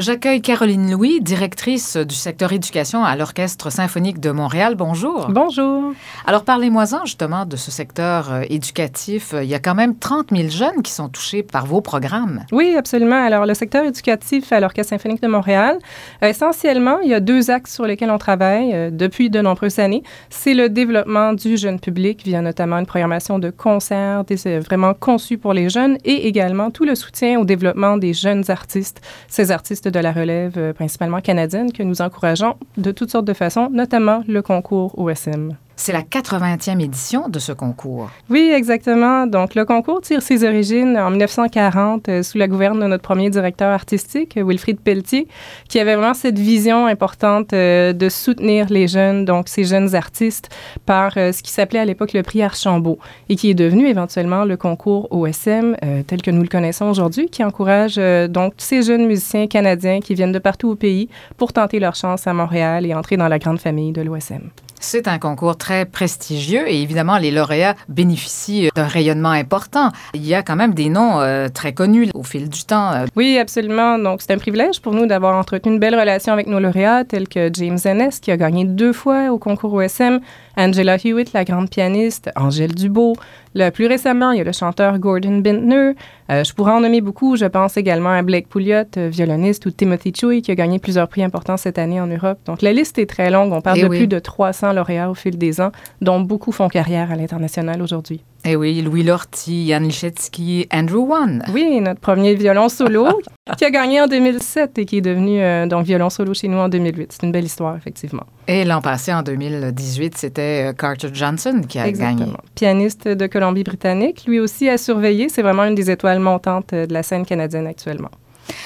J'accueille Caroline Louis, directrice du secteur éducation à l'Orchestre symphonique de Montréal. Bonjour. Bonjour. Alors, parlez-moi-en justement de ce secteur euh, éducatif. Il y a quand même 30 000 jeunes qui sont touchés par vos programmes. Oui, absolument. Alors, le secteur éducatif à l'Orchestre symphonique de Montréal, euh, essentiellement, il y a deux axes sur lesquels on travaille euh, depuis de nombreuses années. C'est le développement du jeune public via notamment une programmation de concerts vraiment conçus pour les jeunes et également tout le soutien au développement des jeunes artistes, ces artistes de la relève euh, principalement canadienne que nous encourageons de toutes sortes de façons, notamment le concours OSM. C'est la 80e édition de ce concours. Oui, exactement. Donc, le concours tire ses origines en 1940 euh, sous la gouverne de notre premier directeur artistique, Wilfrid Pelletier, qui avait vraiment cette vision importante euh, de soutenir les jeunes, donc ces jeunes artistes, par euh, ce qui s'appelait à l'époque le prix Archambault et qui est devenu éventuellement le concours OSM tel que nous le connaissons aujourd'hui, qui encourage donc ces jeunes musiciens canadiens qui viennent de partout au pays pour tenter leur chance à Montréal et entrer dans la grande famille de l'OSM. C'est un concours très prestigieux et évidemment, les lauréats bénéficient d'un rayonnement important. Il y a quand même des noms euh, très connus au fil du temps. Euh. Oui, absolument. Donc, c'est un privilège pour nous d'avoir entretenu une belle relation avec nos lauréats, tels que James Ennis, qui a gagné deux fois au concours OSM, Angela Hewitt, la grande pianiste, Angèle Dubois. Le plus récemment, il y a le chanteur Gordon Bintner. Euh, je pourrais en nommer beaucoup. Je pense également à Blake Pouliot, euh, violoniste, ou Timothy Choi, qui a gagné plusieurs prix importants cette année en Europe. Donc, la liste est très longue. On parle eh de plus de 300 lauréats au fil des ans, dont beaucoup font carrière à l'international aujourd'hui. Eh oui, Louis Lorty, Jan Lichetsky, Andrew Wan. Oui, notre premier violon solo qui a gagné en 2007 et qui est devenu euh, donc violon solo chez nous en 2008. C'est une belle histoire, effectivement. Et l'an passé, en 2018, c'était euh, Carter Johnson qui a Exactement. gagné. Pianiste de Colombie-Britannique, lui aussi a surveillé. C'est vraiment une des étoiles montantes euh, de la scène canadienne actuellement.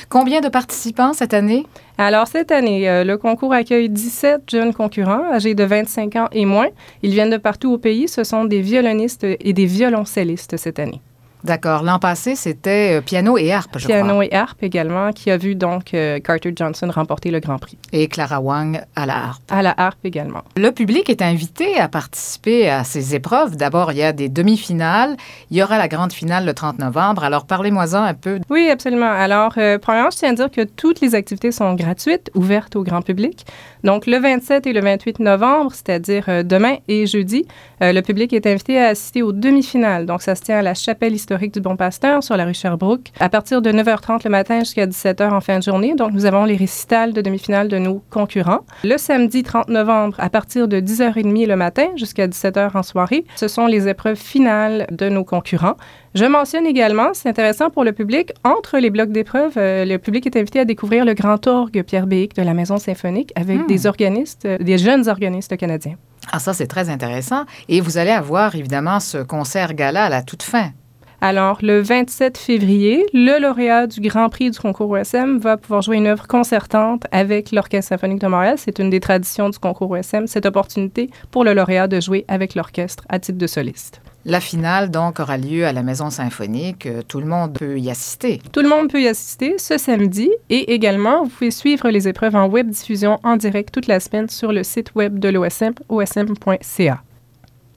Combien de participants cette année? Alors, cette année, euh, le concours accueille 17 jeunes concurrents âgés de 25 ans et moins. Ils viennent de partout au pays. Ce sont des violonistes et des violoncellistes cette année. D'accord. L'an passé, c'était euh, piano et harpe, je piano crois. Piano et harpe également, qui a vu donc euh, Carter Johnson remporter le Grand Prix. Et Clara Wang à la harpe. À la harpe également. Le public est invité à participer à ces épreuves. D'abord, il y a des demi-finales. Il y aura la grande finale le 30 novembre. Alors, parlez-moi-en un peu. Oui, absolument. Alors, euh, premièrement, je tiens à dire que toutes les activités sont gratuites, ouvertes au grand public. Donc, le 27 et le 28 novembre, c'est-à-dire demain et jeudi, le public est invité à assister aux demi-finales. Donc, ça se tient à la chapelle historique du Bon Pasteur sur la rue Sherbrooke à partir de 9h30 le matin jusqu'à 17h en fin de journée. Donc, nous avons les récitals de demi-finale de nos concurrents. Le samedi 30 novembre, à partir de 10h30 le matin jusqu'à 17h en soirée, ce sont les épreuves finales de nos concurrents. Je mentionne également, c'est intéressant pour le public, entre les blocs d'épreuves, euh, le public est invité à découvrir le grand orgue Pierre Béic de la Maison symphonique avec hmm. des organistes, euh, des jeunes organistes canadiens. Ah, ça, c'est très intéressant. Et vous allez avoir évidemment ce concert gala à la toute fin. Alors, le 27 février, le lauréat du Grand Prix du concours OSM va pouvoir jouer une œuvre concertante avec l'Orchestre symphonique de Montréal. C'est une des traditions du concours OSM, cette opportunité pour le lauréat de jouer avec l'orchestre à titre de soliste. La finale, donc, aura lieu à la Maison symphonique. Tout le monde peut y assister. Tout le monde peut y assister ce samedi. Et également, vous pouvez suivre les épreuves en web diffusion en direct toute la semaine sur le site web de l'OSM, osm.ca.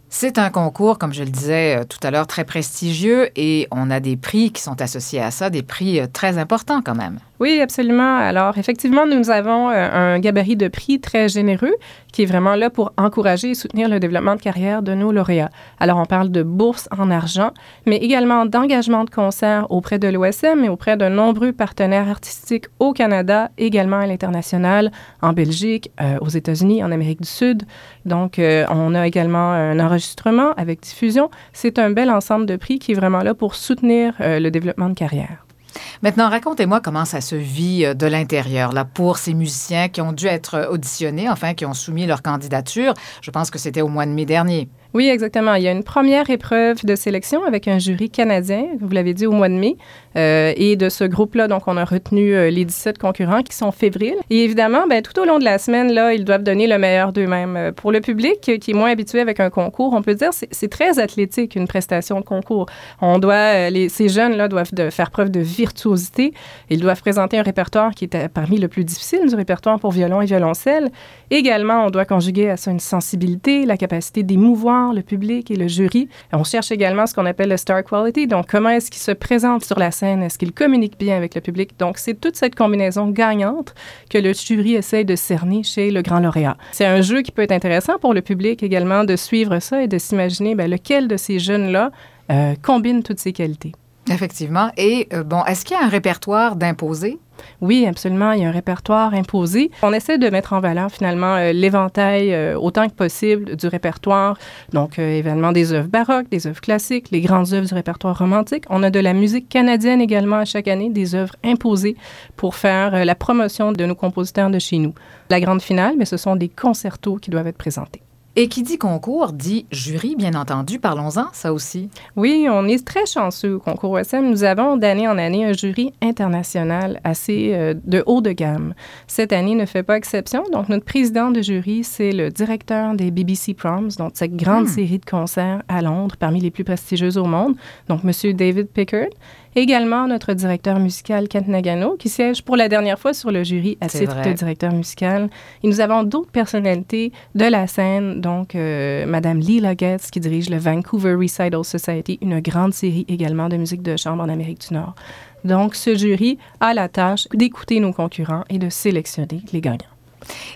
C'est un concours, comme je le disais euh, tout à l'heure, très prestigieux et on a des prix qui sont associés à ça, des prix euh, très importants quand même. Oui, absolument. Alors, effectivement, nous avons euh, un gabarit de prix très généreux qui est vraiment là pour encourager et soutenir le développement de carrière de nos lauréats. Alors, on parle de bourses en argent, mais également d'engagement de concert auprès de l'OSM et auprès de nombreux partenaires artistiques au Canada, également à l'international, en Belgique, euh, aux États-Unis, en Amérique du Sud. Donc, euh, on a également un enregistrement avec diffusion. C'est un bel ensemble de prix qui est vraiment là pour soutenir le développement de carrière. Maintenant, racontez-moi comment ça se vit euh, de l'intérieur, là, pour ces musiciens qui ont dû être auditionnés, enfin, qui ont soumis leur candidature. Je pense que c'était au mois de mai dernier. Oui, exactement. Il y a une première épreuve de sélection avec un jury canadien, vous l'avez dit, au mois de mai. Euh, et de ce groupe-là, donc, on a retenu euh, les 17 concurrents qui sont fébriles. Et évidemment, ben, tout au long de la semaine, là, ils doivent donner le meilleur d'eux-mêmes. Euh, pour le public qui est moins habitué avec un concours, on peut dire c'est c'est très athlétique, une prestation de concours. On doit, ces jeunes-là doivent faire preuve de virtuosité. Ils doivent présenter un répertoire qui est parmi le plus difficile du répertoire pour violon et violoncelle. Également, on doit conjuguer à ça une sensibilité, la capacité d'émouvoir le public et le jury. On cherche également ce qu'on appelle le star quality, donc comment est-ce qu'il se présente sur la scène, est-ce qu'il communique bien avec le public? Donc, c'est toute cette combinaison gagnante que le jury essaye de cerner chez le grand lauréat. C'est un jeu qui peut être intéressant pour le public également de suivre ça et de s'imaginer ben, lequel de ces jeunes-là euh, combine toutes ces qualités. Effectivement. Et euh, bon, est-ce qu'il y a un répertoire d'imposés? Oui, absolument. Il y a un répertoire imposé. On essaie de mettre en valeur finalement euh, l'éventail euh, autant que possible du répertoire. Donc, évidemment, des œuvres baroques, des œuvres classiques, les grandes œuvres du répertoire romantique. On a de la musique canadienne également à chaque année, des œuvres imposées pour faire la promotion de nos compositeurs de chez nous. La grande finale, mais ce sont des concertos qui doivent être présentés. Et qui dit concours dit jury, bien entendu. Parlons-en, ça aussi. Oui, on est très chanceux au concours OSM. Nous avons d'année en année un jury international assez euh, de haut de gamme. Cette année ne fait pas exception. Donc, notre président de jury, c'est le directeur des BBC Proms, donc cette grande hmm. série de concerts à Londres, parmi les plus prestigieuses au monde. Donc, M. David Pickard. Également, notre directeur musical, Kent Nagano, qui siège pour la dernière fois sur le jury à titre de directeur musical. Et nous avons d'autres personnalités de la scène, donc euh, Madame Lila Getz, qui dirige le Vancouver Recital Society, une grande série également de musique de chambre en Amérique du Nord. Donc, ce jury a la tâche d'écouter nos concurrents et de sélectionner les gagnants.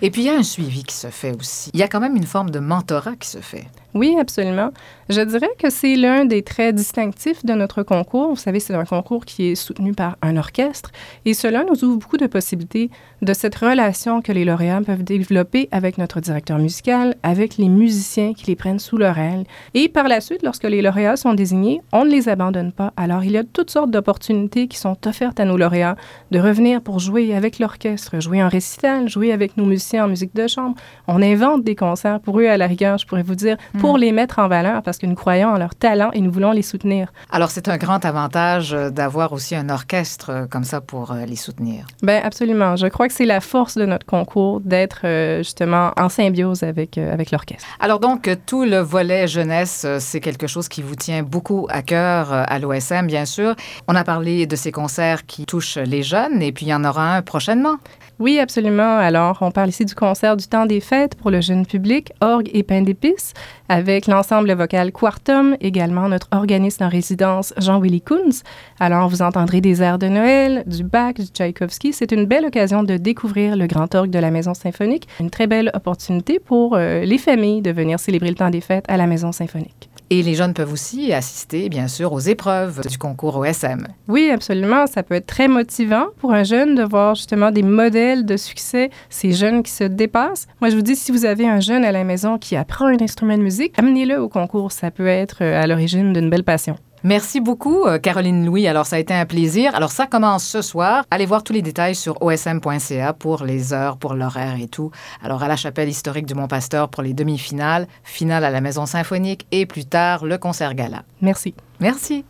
Et puis, il y a un suivi qui se fait aussi. Il y a quand même une forme de mentorat qui se fait. Oui, absolument. Je dirais que c'est l'un des traits distinctifs de notre concours. Vous savez, c'est un concours qui est soutenu par un orchestre et cela nous ouvre beaucoup de possibilités de cette relation que les lauréats peuvent développer avec notre directeur musical, avec les musiciens qui les prennent sous leur aile. Et par la suite, lorsque les lauréats sont désignés, on ne les abandonne pas. Alors, il y a toutes sortes d'opportunités qui sont offertes à nos lauréats de revenir pour jouer avec l'orchestre, jouer en récital, jouer avec nos musiciens en musique de chambre. On invente des concerts pour eux à la rigueur, je pourrais vous dire pour les mettre en valeur parce que nous croyons en leur talent et nous voulons les soutenir. Alors, c'est un grand avantage euh, d'avoir aussi un orchestre euh, comme ça pour euh, les soutenir. Bien, absolument. Je crois que c'est la force de notre concours d'être justement en symbiose avec, avec l'orchestre. Alors, donc, tout le volet jeunesse, c'est quelque chose qui vous tient beaucoup à cœur à l'OSM, bien sûr. On a parlé de ces concerts qui touchent les jeunes et puis il y en aura un prochainement. Oui, absolument. Alors, on parle ici du concert du temps des fêtes pour le jeune public, orgue et pain d'épices, avec l'ensemble vocal Quartum, également notre organiste en résidence Jean-Willy Kunz. Alors, vous entendrez des airs de Noël, du Bach, du Tchaïkovski. C'est une belle occasion de découvrir le grand orgue de la Maison symphonique. Une très belle opportunité pour euh, les familles de venir célébrer le temps des fêtes à la Maison symphonique. Et les jeunes peuvent aussi assister, bien sûr, aux épreuves du concours OSM. Oui, absolument. Ça peut être très motivant pour un jeune de voir justement des modèles de succès, ces jeunes qui se dépassent. Moi, je vous dis, si vous avez un jeune à la maison qui apprend un instrument de musique, amenez-le au concours. Ça peut être euh, à l'origine d'une belle passion. Merci beaucoup, euh, Caroline Louis. Alors, ça a été un plaisir. Alors, ça commence ce soir. Allez voir tous les détails sur osm.ca pour les heures, pour l'horaire et tout. Alors, à la chapelle historique du Mont-Pasteur pour les demi-finales, finale à la Maison symphonique et plus tard, le concert gala. Merci. Merci.